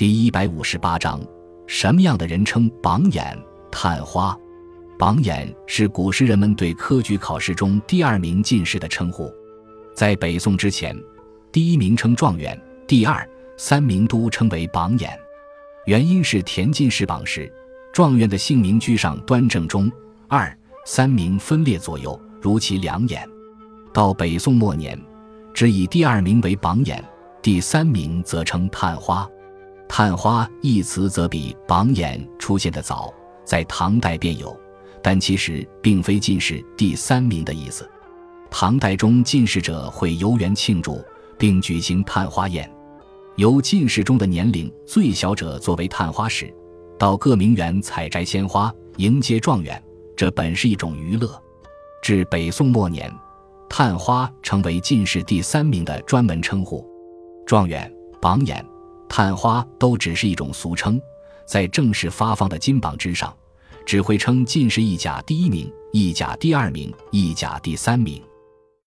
第一百五十八章，什么样的人称榜眼、探花？榜眼是古时人们对科举考试中第二名进士的称呼。在北宋之前，第一名称状元，第二、三名都称为榜眼。原因是填进士榜时，状元的姓名居上端正中，二、三名分列左右，如其两眼。到北宋末年，只以第二名为榜眼，第三名则称探花。探花一词则比榜眼出现的早，在唐代便有，但其实并非进士第三名的意思。唐代中进士者会游园庆祝，并举行探花宴，由进士中的年龄最小者作为探花使，到各名园采摘鲜花迎接状元，这本是一种娱乐。至北宋末年，探花成为进士第三名的专门称呼，状元、榜眼。探花都只是一种俗称，在正式发放的金榜之上，只会称进士一甲第一名、一甲第二名、一甲第三名。